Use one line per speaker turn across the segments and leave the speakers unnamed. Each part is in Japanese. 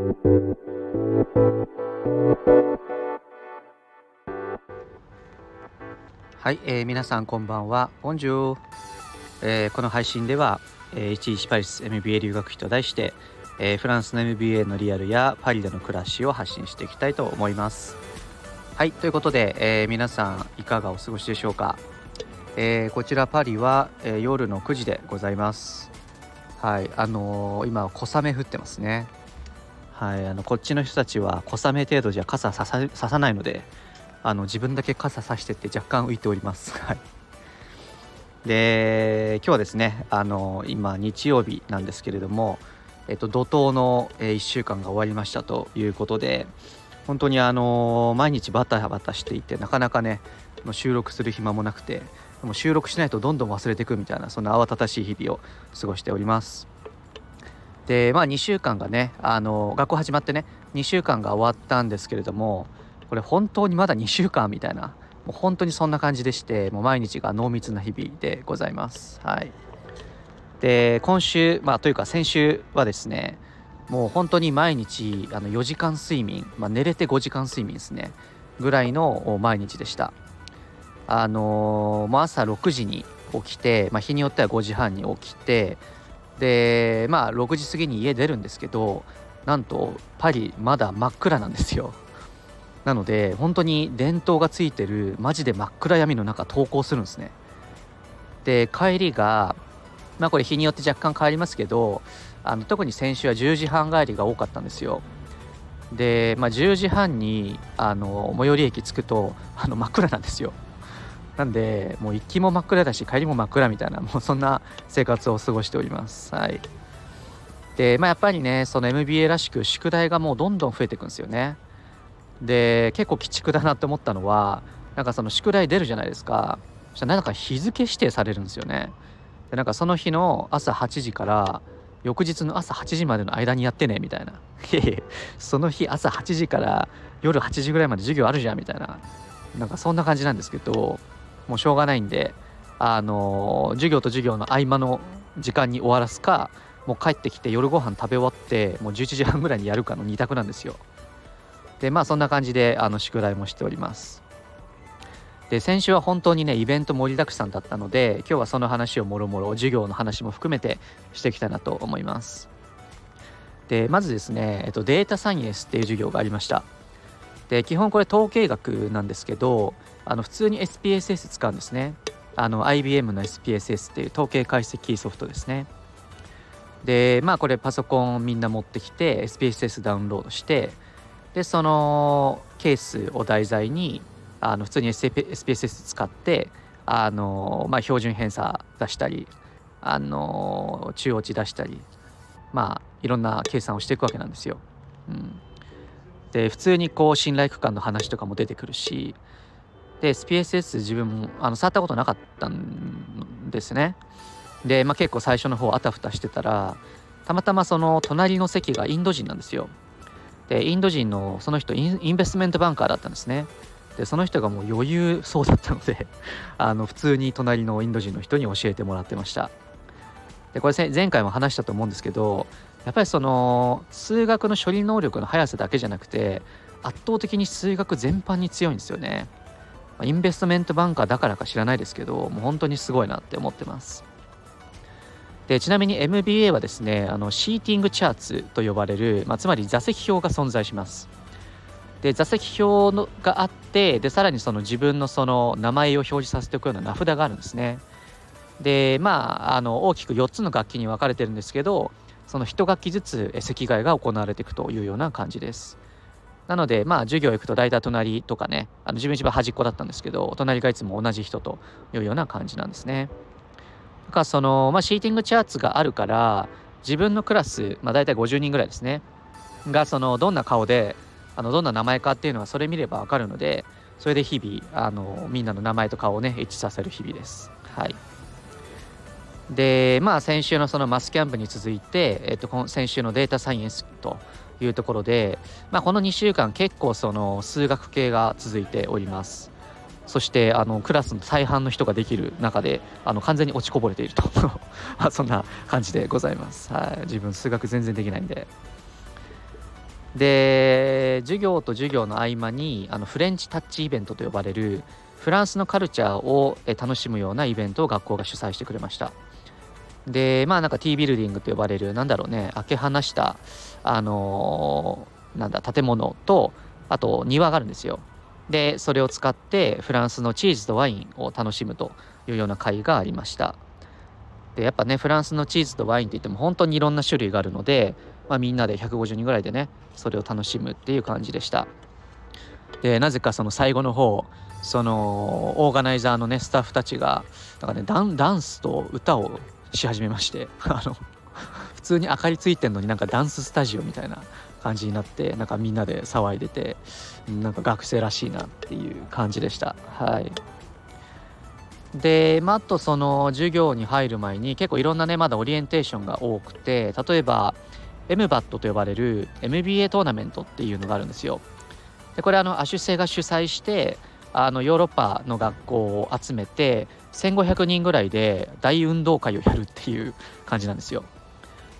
はい、えー、皆さんこんばんは。ボンジュー、えー、この配信では、えー、11パリス MBA 留学費と題して、えー、フランスの MBA のリアルやパリでの暮らしを発信していきたいと思います。はい、ということで、えー、皆さんいかがお過ごしでしょうか。えー、こちらパリは、えー、夜の9時でございます。はい、あのー、今小雨降ってますね。はい、あのこっちの人たちは小雨程度じゃ傘さささないので、あの自分だけ傘さしてて若干浮いております。はい。で今日はですねあの今日曜日なんですけれども、えっと、怒涛の、1週間が終わりましたということで本当にあの毎日バタバタしていてなかなかね収録する暇もなくても収録しないとどんどん忘れていくみたいなそんな慌ただしい日々を過ごしておりますでまあ2週間がねあの学校始まってね2週間が終わったんですけれどもこれ本当にまだ2週間みたいなもう本当にそんな感じでしてもう毎日が濃密な日々でございます。はい。で今週まあというか先週はですねもう本当に毎日あの4時間睡眠、まあ、寝れて5時間睡眠ですねぐらいの毎日でした。あのー、もう朝6時に起きて、まあ、日によっては5時半に起きてでまあ6時過ぎに家出るんですけどなんとパリまだ真っ暗なんですよ。なので本当に電灯がついてるマジで真っ暗闇の中投稿するんですね。で帰りがまあこれ日によって若干変わりますけどあの特に先週は10時半帰りが多かったんですよ。で、まあ、10時半にあの最寄り駅着くとあの真っ暗なんですよ。なんでもう行きも真っ暗だし帰りも真っ暗みたいなもうそんな生活を過ごしております。はい。でまあやっぱりねその MBA らしく宿題がもうどんどん増えていくんですよね。で結構鬼畜だなって思ったのはなんかその宿題出るじゃないですか。そしたらなんか日付指定されるんですよね。でなんかその日の朝8時から翌日の朝8時までの間にやってねみたいな。その日朝8時から夜8時ぐらいまで授業あるじゃんみたいな。なんかそんな感じなんですけどもうしょうがないんであの授業と授業の合間の時間に終わらすかもう帰ってきて夜ご飯食べ終わってもう11時半ぐらいにやるかの2択なんですよ。でまあそんな感じであの宿題もしております。で先週は本当にねイベント盛りだくさんだったので今日はその話をもろもろ授業の話も含めてしていきたいなと思います。でまずですね、えっと、データサイエンスっていう授業がありました。で基本これ統計学なんですけどあの普通に SPSS 使うんですね。あの IBM の SPSS っていう統計解析ソフトですね。でまあこれパソコンみんな持ってきて SPSS ダウンロードしてでそのケースを題材にあの普通に SPSS 使ってあの、まあ、標準偏差出したりあの中央値出したりまあいろんな計算をしていくわけなんですよ。うん、で普通にこう信頼区間の話とかも出てくるしで SPSS 自分もあの触ったことなかったんですね。で、まあ、結構最初の方あたふたしてたらたまたまその隣の席がインド人なんですよ。でインド人のその人インベストメントバンカーだったんですねでその人がもう余裕そうだったので あの普通に隣のインド人の人に教えてもらってましたでこれ前回も話したと思うんですけどやっぱりその数学の処理能力の速さだけじゃなくて圧倒的に数学全般に強いんですよねインベストメントバンカーだからか知らないですけどもう本当にすごいなって思ってます。でちなみに MBA はですねあのシーティングチャーツと呼ばれる、まあ、つまり座席表が存在します。で座席表のがあってでさらにその自分のその名前を表示させておくような名札があるんですね。でまああの大きく4つの楽器に分かれてるんですけどその1楽器ずつ席替えが行われていくというような感じです。なのでまあ授業行くと大体隣とかねあの自分一番端っこだったんですけど隣がいつも同じ人というような感じなんですね。かその、まあ、シーティングチャーツがあるから自分のクラス、まあ、大体50人ぐらいですね。がそのどんな顔であのどんな名前かっていうのはそれ見れば分かるのでそれで日々あのみんなの名前と顔をね一致させる日々です。はい。でまあ先週のそのマスキャンプに続いて、えっと、先週のデータサイエンスというところで、まあ、この2週間結構その数学系が続いております。そしてあのクラスの大半の人ができる中であの完全に落ちこぼれていると。そんな感じでございます、はい、自分数学全然できないんで。で授業と授業の合間にあのフレンチタッチイベントと呼ばれるフランスのカルチャーを楽しむようなイベントを学校が主催してくれました。でまあなんか T ビルディングと呼ばれるなんだろうね開け放したあのー、なんだ建物とあと庭があるんですよ。でそれを使ってフランスのチーズとワインを楽しむというような会がありました。でやっぱねフランスのチーズとワインって言っても本当にいろんな種類があるので、まあ、みんなで150人ぐらいでねそれを楽しむっていう感じでした。でなぜかその最後の方そのオーガナイザーのねスタッフたちがなんかねダンダンスと歌をし始めまして あの普通に明かりついてんのになんかダンススタジオみたいな感じになってなんかみんなで騒いでてなんか学生らしいなっていう感じでした。はい。で、まあ、あとその授業に入る前に結構いろんなねまだオリエンテーションが多くて例えば MBAT と呼ばれる MBA トーナメントっていうのがあるんですよ。でこれあのアシュセが主催してあのヨーロッパの学校を集めて1500人ぐらいで大運動会をやるっていう感じなんですよ。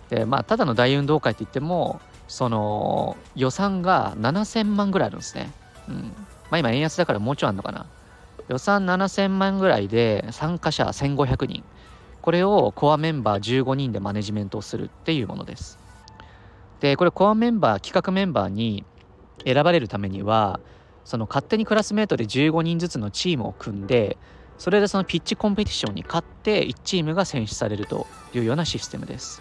でまあただの大運動会って言ってもその予算が7000万ぐらいあるんですね。うん。まあ今円安だからもうちょいあるのかな。予算7000万ぐらいで参加者1500人。これをコアメンバー15人でマネジメントをするっていうものです。でこれコアメンバー企画メンバーに選ばれるためにはその勝手にクラスメートで15人ずつのチームを組んでそれでそのピッチコンペティションに勝って1チームが選出されるというようなシステムです。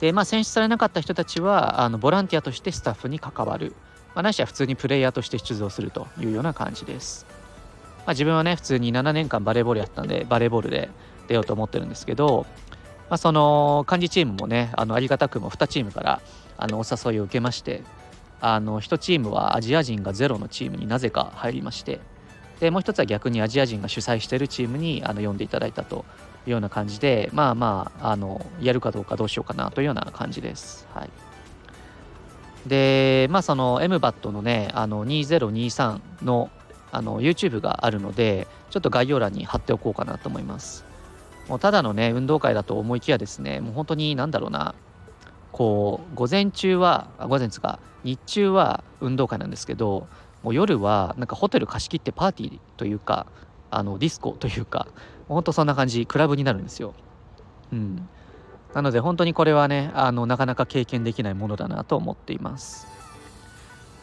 でまあ選出されなかった人たちはあのボランティアとしてスタッフに関わる、まあ、ないしは普通にプレイヤーとして出場するというような感じです。まあ、自分はね普通に7年間バレーボールやったんでバレーボールで出ようと思ってるんですけど、まあ、その幹事チームもねあのありがたくも2チームからあのお誘いを受けましてあの1チームはアジア人がゼロのチームになぜか入りましてでもう一つは逆にアジア人が主催しているチームにあの呼んでいただいたというような感じでまあまああのやるかどうかどうしようかなというような感じです。はいでまあその MBAT のねあの2023のあの YouTube があるのでちょっと概要欄に貼っておこうかなと思いますもうただのね運動会だと思いきやですねもう本当に何だろうなこう午前中は午前つか日中は運動会なんですけどもう夜はなんかホテル貸し切ってパーティーというかあのディスコというか本当そんな感じクラブになるんですよ。うん。なので本当にこれはねあのなかなか経験できないものだなと思っています。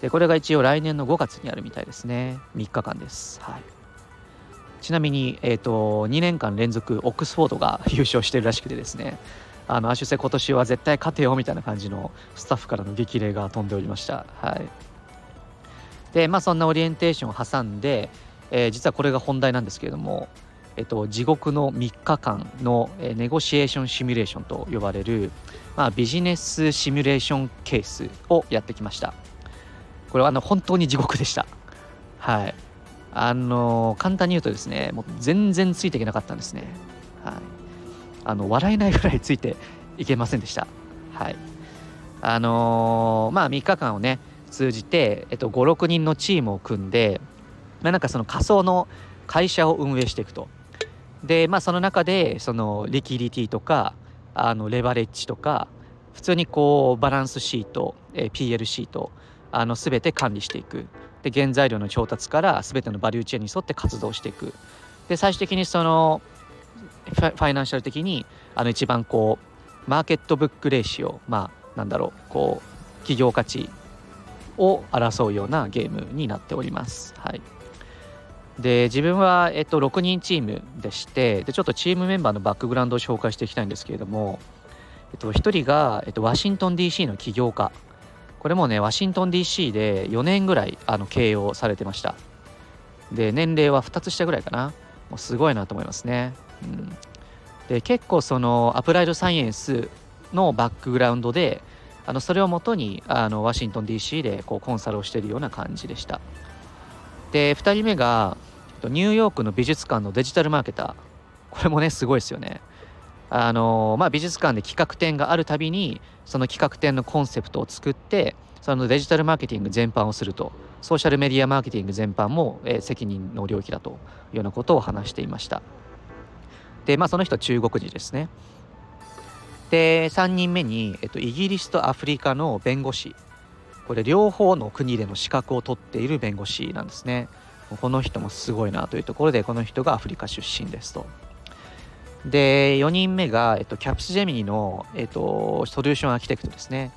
でこれが一応来年の5月にあるみたいですね。3日間です、はい、ちなみに、えーと、2年間連続オックスフォードが優勝してるらしくてですね。あのアシュセ今年は絶対勝てよみたいな感じのスタッフからの激励が飛んでおりました。はい、でまあそんなオリエンテーションを挟んで、えー、実はこれが本題なんですけれども、えっと、地獄の3日間の、え、ネゴシエーションシミュレーションと呼ばれる、まあ、ビジネスシミュレーションケースをやってきました。これはあの本当に地獄でした。はい。あの簡単に言うとですね、もう全然ついていけなかったんですね。はい。あの笑えないぐらいついていけませんでした。はい。あのー、まあ3日間をね通じて、えっと、56人のチームを組んで、まあ、なんかその仮想の会社を運営していくと。でまあその中でそのリキリティとかあのレバレッジとか普通にこうバランスシート、えー、PL シートあの全て管理していくで原材料の調達から全てのバリューチェーンに沿って活動していくで最終的にそのファイナンシャル的にあの一番こうマーケットブックレーシオまあなんだろうこう企業価値を争うようなゲームになっております。はい、で自分は、えっと、6人チームでしてでちょっとチームメンバーのバックグラウンドを紹介していきたいんですけれども、えっと、1人が、えっと、ワシントン DC の起業家。これもねワシントン DC で4年ぐらいあの経営をされてました。で年齢は2つ下ぐらいかな。もうすごいなと思いますね、うん、で結構そのアプライドサイエンスのバックグラウンドであのそれをもとにあのワシントン DC でこうコンサルをしているような感じでした。で2人目がニューヨークの美術館のデジタルマーケター。これもねすごいですよね。あのまあ、美術館で企画展があるたびにその企画展のコンセプトを作ってそのデジタルマーケティング全般をすると。ソーシャルメディアマーケティング全般も、えー、責任の領域だというようなことを話していました。でまあその人は中国人ですね。で3人目に、えっと、イギリスとアフリカの弁護士。これ両方の国での資格を取っている弁護士なんですね。この人もすごいなというところでこの人がアフリカ出身ですと。で4人目が、えっと、キャプスジェミニの、えっと、ソリューションアーキテクトですね。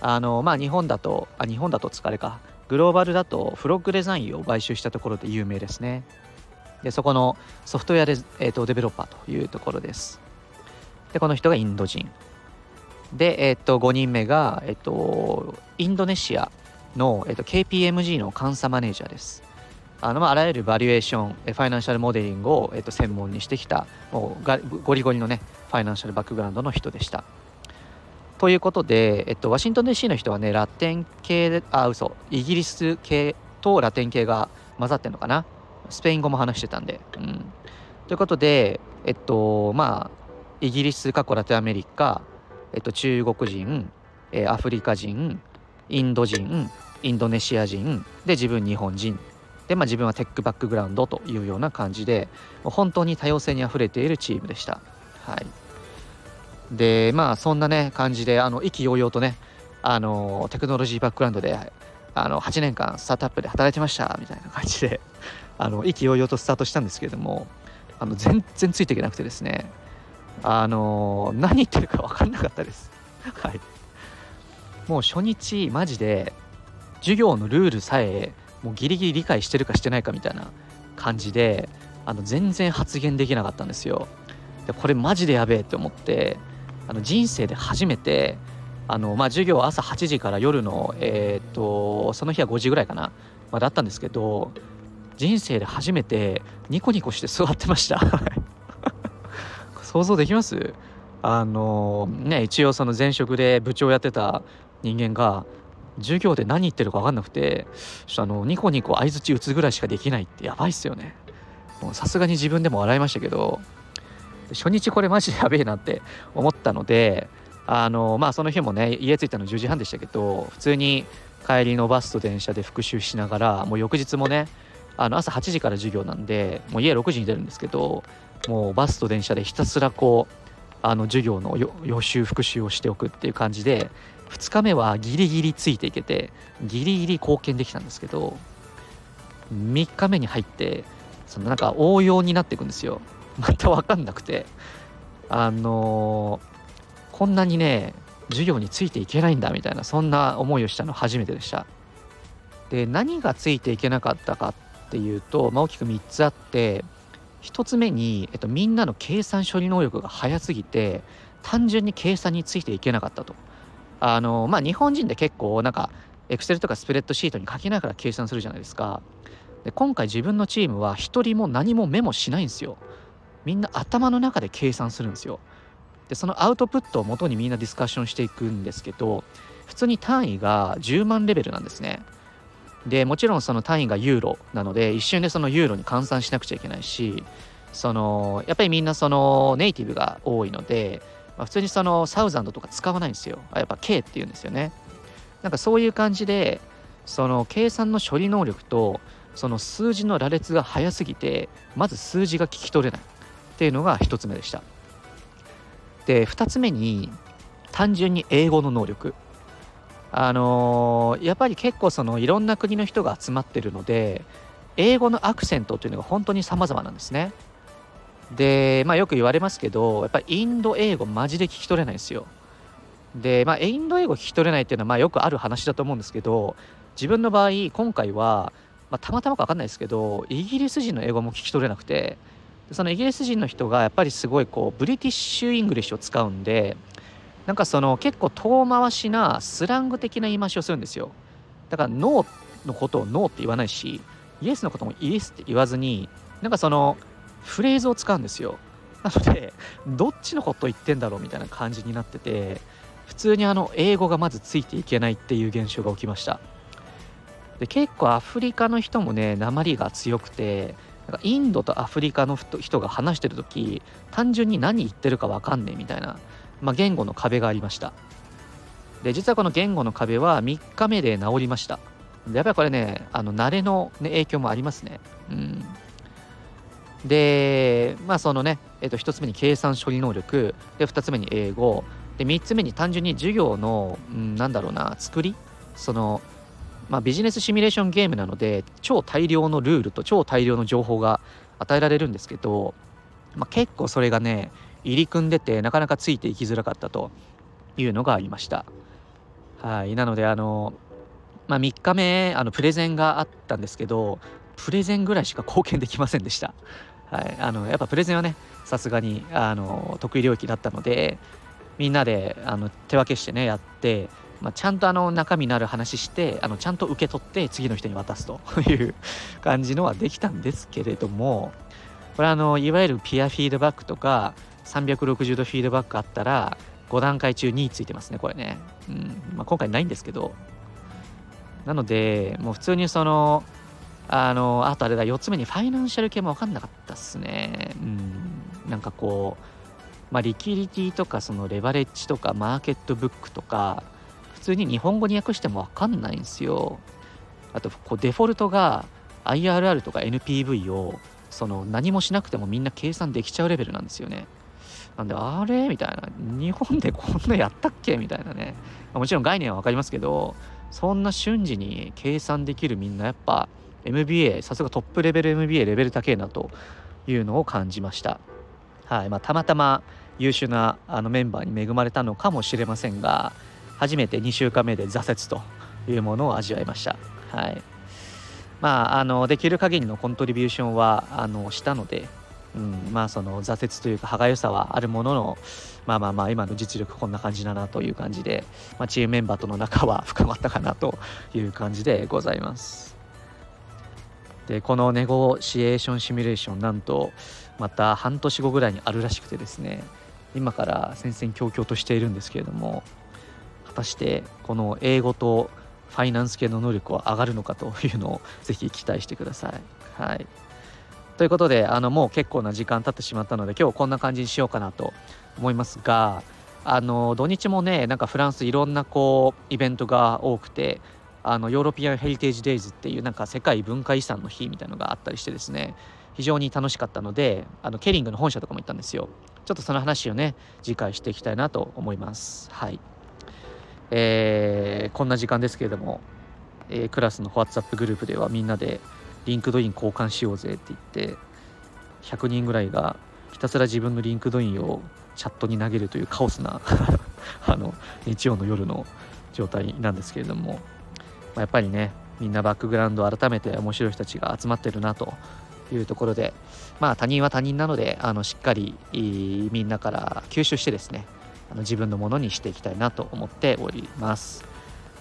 あのまあ日本だとあ日本だと疲れか。グローバルだとフロッグデザインを買収したところで有名ですね。でそこのソフトウェアデ,、えーと、デベロッパーというところです。でこの人がインド人。で、えーと、5人目が、えーと、インドネシアの、えー、と KPMG の監査マネージャーです。あのまあ、あらゆるバリエーションファイナンシャルモデリングを、えー、と専門にしてきたもうがゴリゴリのねファイナンシャルバックグラウンドの人でした。ということで、えっと、ワシントン DC の人はねラテン系であ嘘イギリス系とラテン系が混ざってんのかな？スペイン語も話してたんで。うん、ということで、えっと、まあ、イギリス、過去ラテンアメリカ、えっと、中国人、えー、アフリカ人、インド人、インドネシア人、で、自分日本人。で、まあ、自分はテックバックグラウンドというような感じで、本当に多様性にあふれているチームでした。はい。で、まあ、そんなね、感じで、あの、意気揚々とね、あの、テクノロジーバックグラウンドで、あの、8年間スタートアップで働いてました、みたいな感じで、あの意気揚々とスタートしたんですけれどもあの全然ついていけなくてですねあの何言ってるか分かんなかったです。はい。もう初日マジで授業のルールさえもうギリギリ理解してるかしてないかみたいな感じであの全然発言できなかったんですよ。でこれマジでやべえって思ってあの人生で初めてあの、まあ、授業朝8時から夜の、えー、っとその日は5時ぐらいかな、まあ、だったんですけど人生で初めてニコニコして座ってました。想像できます？あのね一応その前職で部長やってた人間が授業で何言ってるか分かんなくてあのニコニコ相づち打つぐらいしかできないってやばいっすよね。もうさすがに自分でも笑いましたけど初日これマジでやべえなって思ったのであのまあその日もね家着いたの10時半でしたけど普通に帰りのバスと電車で復習しながらもう翌日もねあの朝8時から授業なんでもう家6時に出るんですけどもうバスと電車でひたすらこうあの授業の予習復習をしておくっていう感じで2日目はギリギリついていけてギリギリ貢献できたんですけど3日目に入ってそのなんか応用になっていくんですよ。また分かんなくてあのー、こんなにね授業についていけないんだみたいなそんな思いをしたの初めてでした。で何がついていけなかったかっていうと、まあ、大きく3つあって1つ目に、えっと、みんなの計算処理能力が速すぎて単純に計算についていけなかったと。あのまあ、日本人で結構なんかエクセルとかスプレッドシートに書きながら計算するじゃないですか。で今回自分のチームは1人も何もメモしないんですよ。みんな頭の中で計算するんですよ。でそのアウトプットをもとにみんなディスカッションしていくんですけど普通に単位が10万レベルなんですね。でもちろんその単位がユーロなので一瞬でそのユーロに換算しなくちゃいけないしそのやっぱりみんなそのネイティブが多いので、まあ、普通にそのサウザンドとか使わないんですよ。やっぱ K っていうんですよね。なんかそういう感じでその計算の処理能力とその数字の羅列が速すぎてまず数字が聞き取れない。っていうのが1つ目でした。で2つ目に単純に英語の能力。あのー、やっぱり結構そのいろんな国の人が集まってるので英語のアクセントというのが本当に様々なんですね。でまあよく言われますけどやっぱりインド英語マジで聞き取れないんですよ。でまあインド英語聞き取れないっていうのはまあよくある話だと思うんですけど自分の場合今回は、まあ、たまたまか分かんないですけどイギリス人の英語も聞き取れなくてそのイギリス人の人がやっぱりすごいこう British English を使うんでなんかその結構遠回しなスラング的な言い回しをするんですよ。だからノーのことをノーって言わないしイエスのこともイエスって言わずになんかそのフレーズを使うんですよ。なのでどっちのこと言ってんだろうみたいな感じになってて普通にあの英語がまずついていけないっていう現象が起きました。で結構アフリカの人もね鉛が強くてなんかインドとアフリカの人が話してる時単純に何言ってるか分かんねえみたいな。まあ、言語の壁がありました。で実はこの言語の壁は3日目で治りました。やっぱりこれねあの慣れの、ね、影響もありますね。うん。でまあそのね、えっと、1つ目に計算処理能力。で2つ目に英語。で3つ目に単純に授業の、うん、なんだろうな作り。その、まあ、ビジネスシミュレーションゲームなので超大量のルールと超大量の情報が与えられるんですけど、まあ、結構それがね入り組んでてなかなかついていきづらかったというのがありました。はいなのであの、まあ、3日目あのプレゼンがあったんですけどプレゼンぐらいしか貢献できませんでした。はい、あのやっぱプレゼンはねさすがにあの得意領域だったのでみんなであの手分けしてねやって、まあ、ちゃんとあの中身のある話してあのちゃんと受け取って次の人に渡すという感じのはできたんですけれどもこれあのいわゆるピアフィードバックとか360度フィードバックあったら5段階中2位ついてますねこれね、うん。まあ、今回ないんですけど。なのでもう普通にそのあのあとあれだ4つ目にファイナンシャル系も分かんなかったっすね。うん。なんかこうまあリキリティとかそのレバレッジとかマーケットブックとか普通に日本語に訳しても分かんないんですよ。あとこうデフォルトが IRR とか NPV をその何もしなくてもみんな計算できちゃうレベルなんですよね。なんであれ？みたいな。日本でこんなやったっけ？みたいなね。もちろん概念は分かりますけどそんな瞬時に計算できるみんなやっぱ MBA さすがトップレベル MBA レベル高えなというのを感じました。はい。まあ、たまたま優秀なあのメンバーに恵まれたのかもしれませんが初めて2週間目で挫折というものを味わいました。はい。まああのできる限りのコントリビューションはあのしたのでうん、まあその挫折というか歯がゆさはあるもののまあまあまあ今の実力こんな感じだなという感じで、まあ、チームメンバーとの仲は深まったかなという感じでございますでこのネゴシエーションシミュレーションなんとまた半年後ぐらいにあるらしくてですね今から戦々恐々としているんですけれども果たしてこの英語とファイナンス系の能力は上がるのかというのをぜひ期待してください。はいということであのもう結構な時間経ってしまったので今日こんな感じにしようかなと思いますがあの土日もねなんかフランスいろんなこうイベントが多くてあのヨーロピアン・ヘリテージ・デイズっていうなんか世界文化遺産の日みたいなのがあったりしてですね非常に楽しかったのであのケリングの本社とかも行ったんですよ。ちょっとその話をね次回していきたいなと思います。はい。えー、こんな時間ですけれども、えー、クラスの WhatsApp グループではみんなで LinkedIn 交換しようぜって言って100人ぐらいがひたすら自分の LinkedIn をチャットに投げるというカオスな あの日曜の夜の状態なんですけれども、まあ、やっぱりねみんなバックグラウンド改めて面白い人たちが集まってるなというところでまあ他人は他人なのであのしっかりみんなから吸収してですねあの自分のものにしていきたいなと思っております。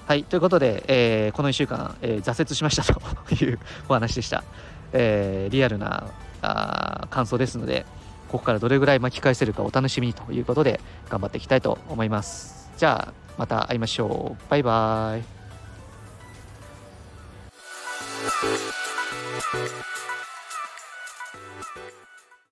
はい、ということで、えー、この1週間、えー、挫折しましたというお話でした。えー、リアルなあ感想ですので、ここからどれぐらい巻き返せるかお楽しみにということで、頑張っていきたいと思います。じゃあ、また会いましょう。バイバイ。